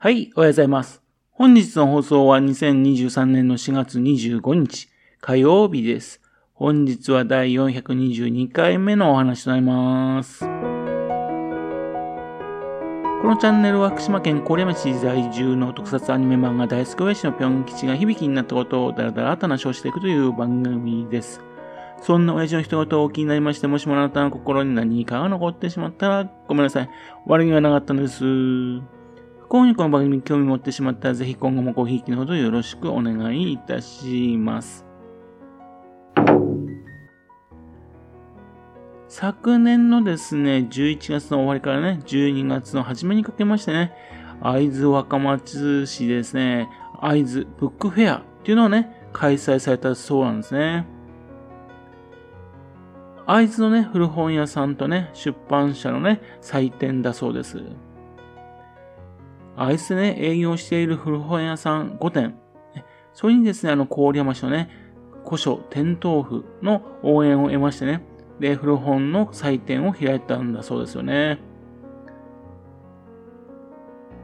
はい、おはようございます。本日の放送は2023年の4月25日火曜日です。本日は第422回目のお話となります。このチャンネルは福島県郡山市在住の特撮アニメ漫画大好き親父のぴょん吉が響きになったことをだらだらと話をしていくという番組です。そんな親父の一言をお気になりまして、もしもあなたの心に何かが残ってしまったらごめんなさい。悪気がなかったのです。幸にこの番組に興味持ってしまったら、ぜひ今後もごひいきのほどよろしくお願いいたします。昨年のですね、11月の終わりからね、12月の初めにかけましてね、会津若松市ですね、会津ブックフェアっていうのをね、開催されたそうなんですね。会津のね、古本屋さんとね、出版社のね、祭典だそうです。アイスね、営業している古本屋さん5店、それにですね、あの、郡山市のね、古書店豆腐の応援を得ましてね、で、古本の祭典を開いたんだそうですよね。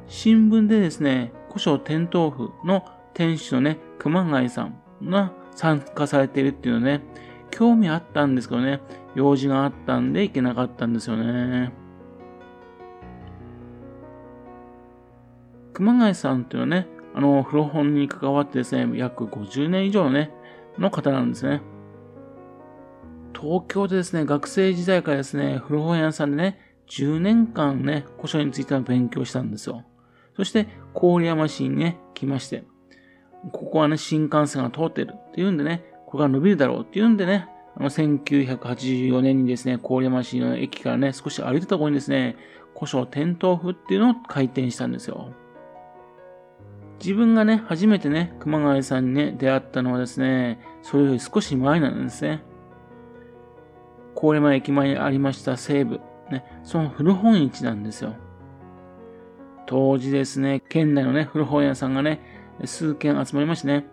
新聞でですね、古書店豆腐の店主のね、熊谷さんが参加されているっていうのね、興味あったんですけどね、用事があったんで行けなかったんですよね。熊谷さんっていうのはね、あの、古本に関わってですね、約50年以上のね、の方なんですね。東京でですね、学生時代からですね、古本屋さんでね、10年間ね、古書についての勉強したんですよ。そして、郡山市にね、来まして、ここはね、新幹線が通ってるっていうんでね、ここが伸びるだろうっていうんでね、あの、1984年にですね、郡山市の駅からね、少し歩いてたところにですね、古書店頭府っていうのを開店したんですよ。自分がね、初めてね、熊谷さんにね、出会ったのはですね、それより少し前なんですね。郡山駅前にありました西部、ね、その古本市なんですよ。当時ですね、県内のね、古本屋さんがね、数軒集まりましてね、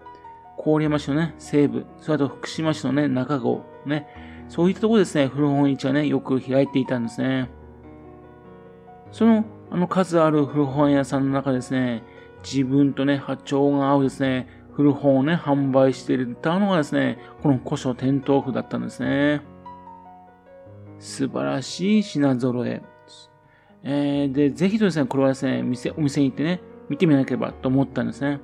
郡山市のね、西部、それと福島市のね、中郷、ね、そういったところですね、古本市はね、よく開いていたんですね。その、あの数ある古本屋さんの中ですね、自分とね、波長が合うですね、古本をね、販売していたのがですね、この古書店頭譜だったんですね。素晴らしい品揃え。えー、で、ぜひとですね、これはですね、店、お店に行ってね、見てみなければと思ったんですね。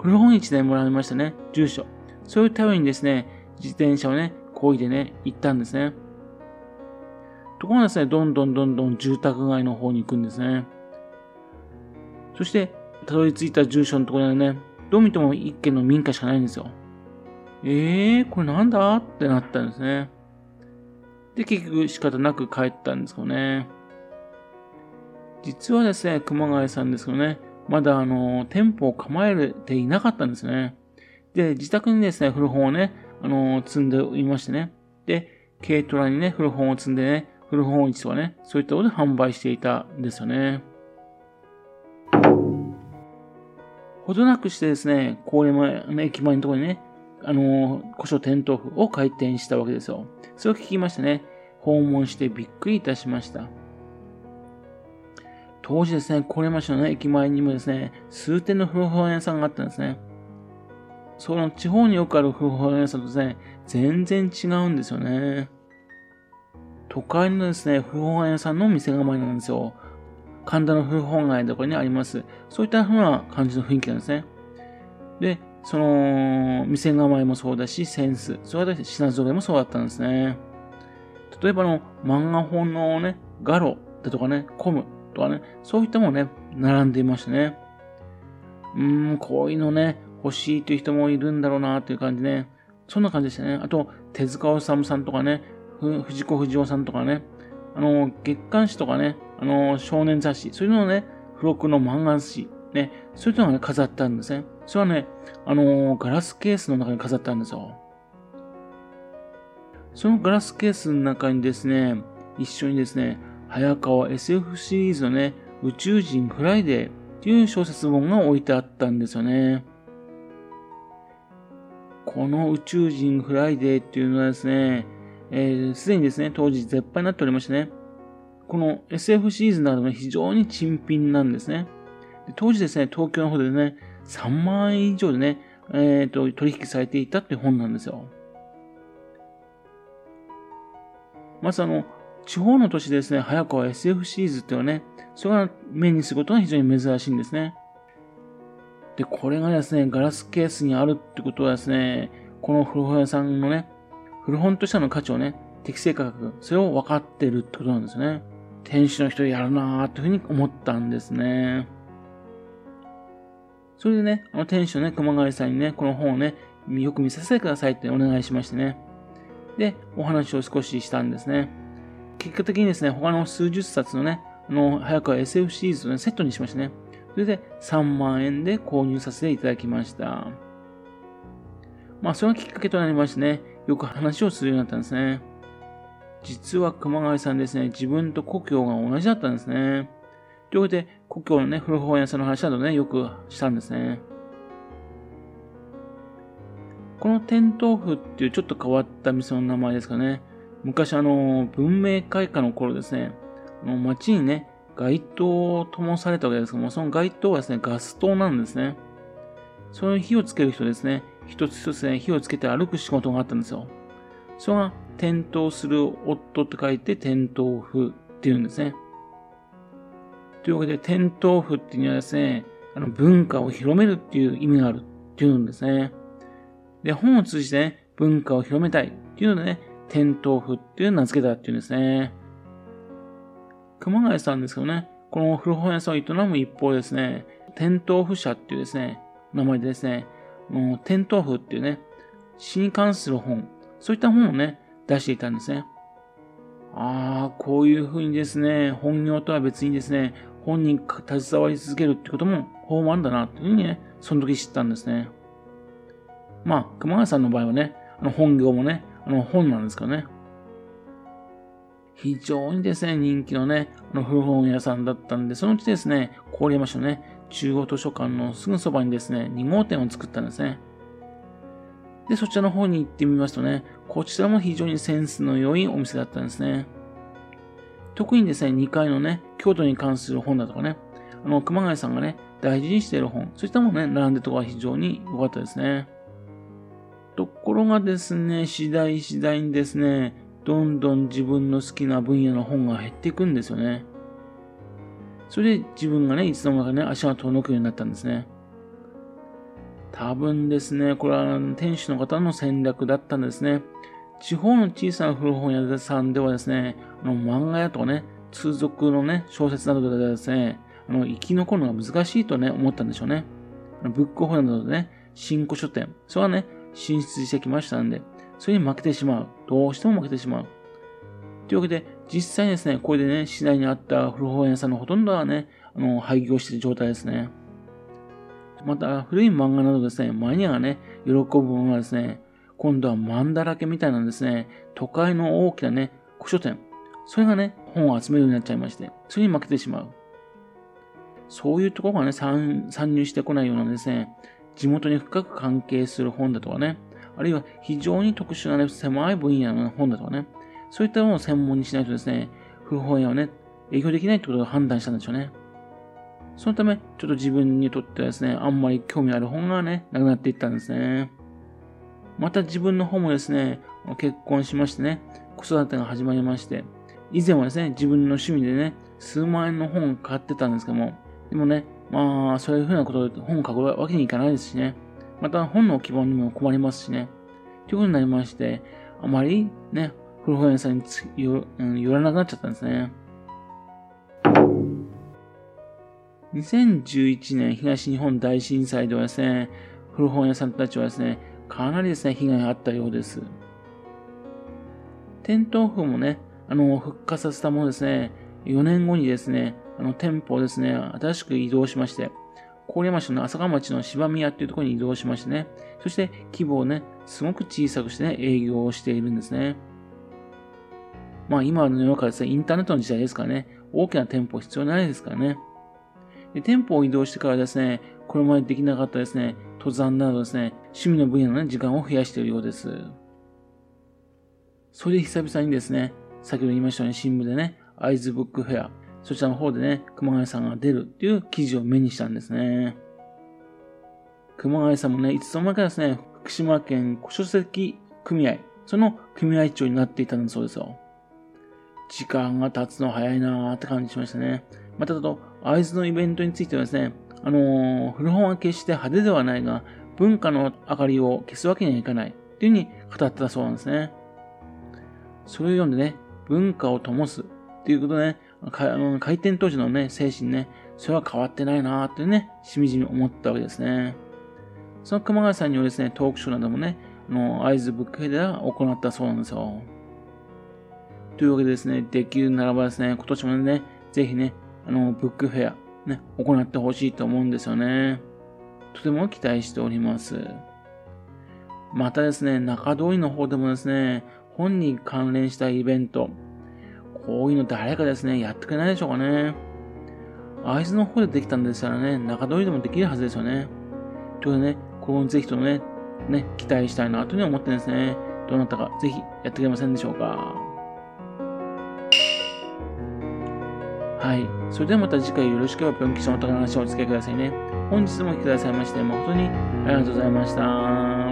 古本市でもらいましたね、住所。そういう頼りにですね、自転車をね、こいでね、行ったんですね。ところがですね、どんどんどんどん住宅街の方に行くんですね。そして、たどり着いた住所のところにね、どう見ても一軒の民家しかないんですよ。えー、これなんだ？ってなったんですね。で、結局仕方なく帰ったんですよね。実はですね、熊谷さんですけどね、まだあの、店舗を構えていなかったんですね。で、自宅にですね、古本をね、あの、積んでいましてね。で、軽トラにね、古本を積んでね、古本市とかね、そういったことで販売していたんですよね。ほどなくしてですね、郡山の駅前のところにね、あの、古書店頭府を開店したわけですよ。それを聞きましてね、訪問してびっくりいたしました。当時ですね、郡山市の、ね、駅前にもですね、数店の古本屋さんがあったんですね。その地方によくある古本屋さんとですね、全然違うんですよね。都会のですね、古本屋さんの店構えなんですよ。神田の古本街のところにあります。そういった風な感じの雰囲気なんですね。で、その、店構えもそうだし、センス、そういった品揃えもそうだったんですね。例えばの、漫画本のね、ガロだとかね、コムとかね、そういったものね、並んでいましたね。うーん、こういうのね、欲しいという人もいるんだろうなっていう感じね。そんな感じでしたね。あと、手塚治虫さんとかね、藤子不二雄さんとかね、あの、月刊誌とかね、あの、少年雑誌、そういうのをね、付録の漫画雑誌、ね、そういうのがね、飾ったんですね。それはね、あのガラスケースの中に飾ったんですよ。そのガラスケースの中にですね、一緒にですね、早川 SF シリーズのね、宇宙人フライデーっていう小説本が置いてあったんですよね。この宇宙人フライデーっていうのはですね、す、えー、で、にですね、当時絶版になっておりましてね、この SF シリーズなどが非常に珍品なんですね。当時ですね、東京の方でね、3万円以上でね、えっ、ー、と、取引されていたって本なんですよ。まずあの、地方の都市でですね、早川 SF シリーズっていうのはね、それが目にすることが非常に珍しいんですね。で、これがですね、ガラスケースにあるってことはですね、この古本屋さんのね、古本としての価値をね、適正価格、それを分かってるってことなんですね。店主の人やるなーっていうふうに思ったんですね。それでね、あの店主のね、熊谷さんにね、この本をね、よく見させてくださいってお願いしましてね。で、お話を少ししたんですね。結果的にですね、他の数十冊のね、あの、早川 SF シリーズをね、セットにしましてね。それで3万円で購入させていただきました。まあ、そのきっかけとなりましてね、よく話をするようになったんですね。実は熊谷さんですね、自分と故郷が同じだったんですね。ということで、故郷のね、古本屋さんの話などね、よくしたんですね。この天豆腐っていうちょっと変わった店の名前ですかね。昔あの、文明開化の頃ですね、あの街にね、街灯を灯されたわけですけども、その街灯はですね、ガス灯なんですね。その火をつける人ですね、一つ一つね、火をつけて歩く仕事があったんですよ。それが、転倒する夫って書いて、転倒婦っていうんですね。というわけで、転倒婦っていうのはですね、あの文化を広めるっていう意味があるっていうんですね。で、本を通じてね、文化を広めたいっていうのでね、転倒婦っていう名付けたっていうんですね。熊谷さんですけどね、この古本屋さんを営む一方ですね、転倒婦社っていうですね、名前でですね、もう転倒婦っていうね、死に関する本、そういった本をね、出していたんですね。ああ、こういうふうにですね、本業とは別にですね、本に携わり続けるってことも法もあるんだな、というふうにね、その時知ったんですね。まあ、熊谷さんの場合はね、あの本業もね、あの本なんですけどね。非常にですね、人気のね、あの古本屋さんだったんで、そのうちですね、郡山市のね、中央図書館のすぐそばにですね、2号店を作ったんですね。で、そちらの方に行ってみますとね、こちらも非常にセンスの良いお店だったんですね。特にですね、2階のね、京都に関する本だとかね、あの、熊谷さんがね、大事にしている本、そういったものね、並んでるところが非常に良かったですね。ところがですね、次第次第にですね、どんどん自分の好きな分野の本が減っていくんですよね。それで自分がね、いつの間にかね、足が遠のくようになったんですね。多分ですね、これは店主の方の戦略だったんですね。地方の小さな古本屋さんではですね、あの漫画屋とかね、通俗のね、小説などでですね、あの生き残るのが難しいとね、思ったんでしょうね。ブックオフなどでね、新古書店、それはね、進出してきましたんで、それに負けてしまう。どうしても負けてしまう。というわけで、実際にですね、これでね、次第にあった古本屋さんのほとんどはね、あの、廃業している状態ですね。また、古い漫画などですね、マニアがね、喜ぶものはですね、今度は漫だらけみたいなんですね、都会の大きなね、古書店、それがね、本を集めるようになっちゃいまして、それに負けてしまう。そういうところがね、参入してこないようなですね、地元に深く関係する本だとかね、あるいは非常に特殊な、ね、狭い分野の本だとかね、そういったものを専門にしないとですね、古本屋をね、営業できないってことを判断したんでしょうね。そのため、ちょっと自分にとってはですね、あんまり興味ある本がね、なくなっていったんですね。また自分の方もですね、結婚しましてね、子育てが始まりまして、以前はですね、自分の趣味でね、数万円の本を買ってたんですけども、でもね、まあ、そういうふうなことで本を書くわけにいかないですしね、また本の希望にも困りますしね、ということになりまして、あまりね、古本屋さんに寄らなくなっちゃったんですね。2011年東日本大震災ではですね、古本屋さんたちはですね、かなりですね、被害があったようです。店頭風もね、あの、復活させたものですね、4年後にですね、あの、店舗をですね、新しく移動しまして、郡山市の朝霞町の芝宮っていうところに移動しましてね、そして規模をね、すごく小さくしてね、営業をしているんですね。まあ今の世の中ですね、インターネットの時代ですからね、大きな店舗必要ないですからね。で店舗を移動してからですね、これまでできなかったですね、登山などですね、趣味の分野の、ね、時間を増やしているようです。それで久々にですね、先ほど言いましたように新聞でね、アイズブックフェア、そちらの方でね、熊谷さんが出るっていう記事を目にしたんですね。熊谷さんもね、いつの間にかですね、福島県書籍組合、その組合長になっていたんだそうですよ。時間が経つの早いなーって感じしましたね。またと、会津のイベントについてはですね、あのー、古本は決して派手ではないが、文化の明かりを消すわけにはいかないっていうふうに語ってたそうなんですね。それを読んでね、文化を灯すっていうことでね、開店当時のね、精神ね、それは変わってないなーってね、しみじみ思ったわけですね。その熊谷さんによるですね、トークショーなどもね、あの、会津ブックフェでは行ったそうなんですよ。というわけでですね、できるならばですね、今年もね、ぜひね、あの、ブックフェア、ね、行ってほしいと思うんですよね。とても期待しております。またですね、中通りの方でもですね、本に関連したイベント、こういうの誰かですね、やってくれないでしょうかね。会津の方でできたんですからね、中通りでもできるはずですよね。ということでね、ここぜひともね、ね、期待したいなというふうに思ってですね、どなたかぜひやってくれませんでしょうか。はい。それではまた次回よろしくおぴょん吉のお宝話をお付けくださいね。本日もお聴きくださいまして誠にありがとうございました。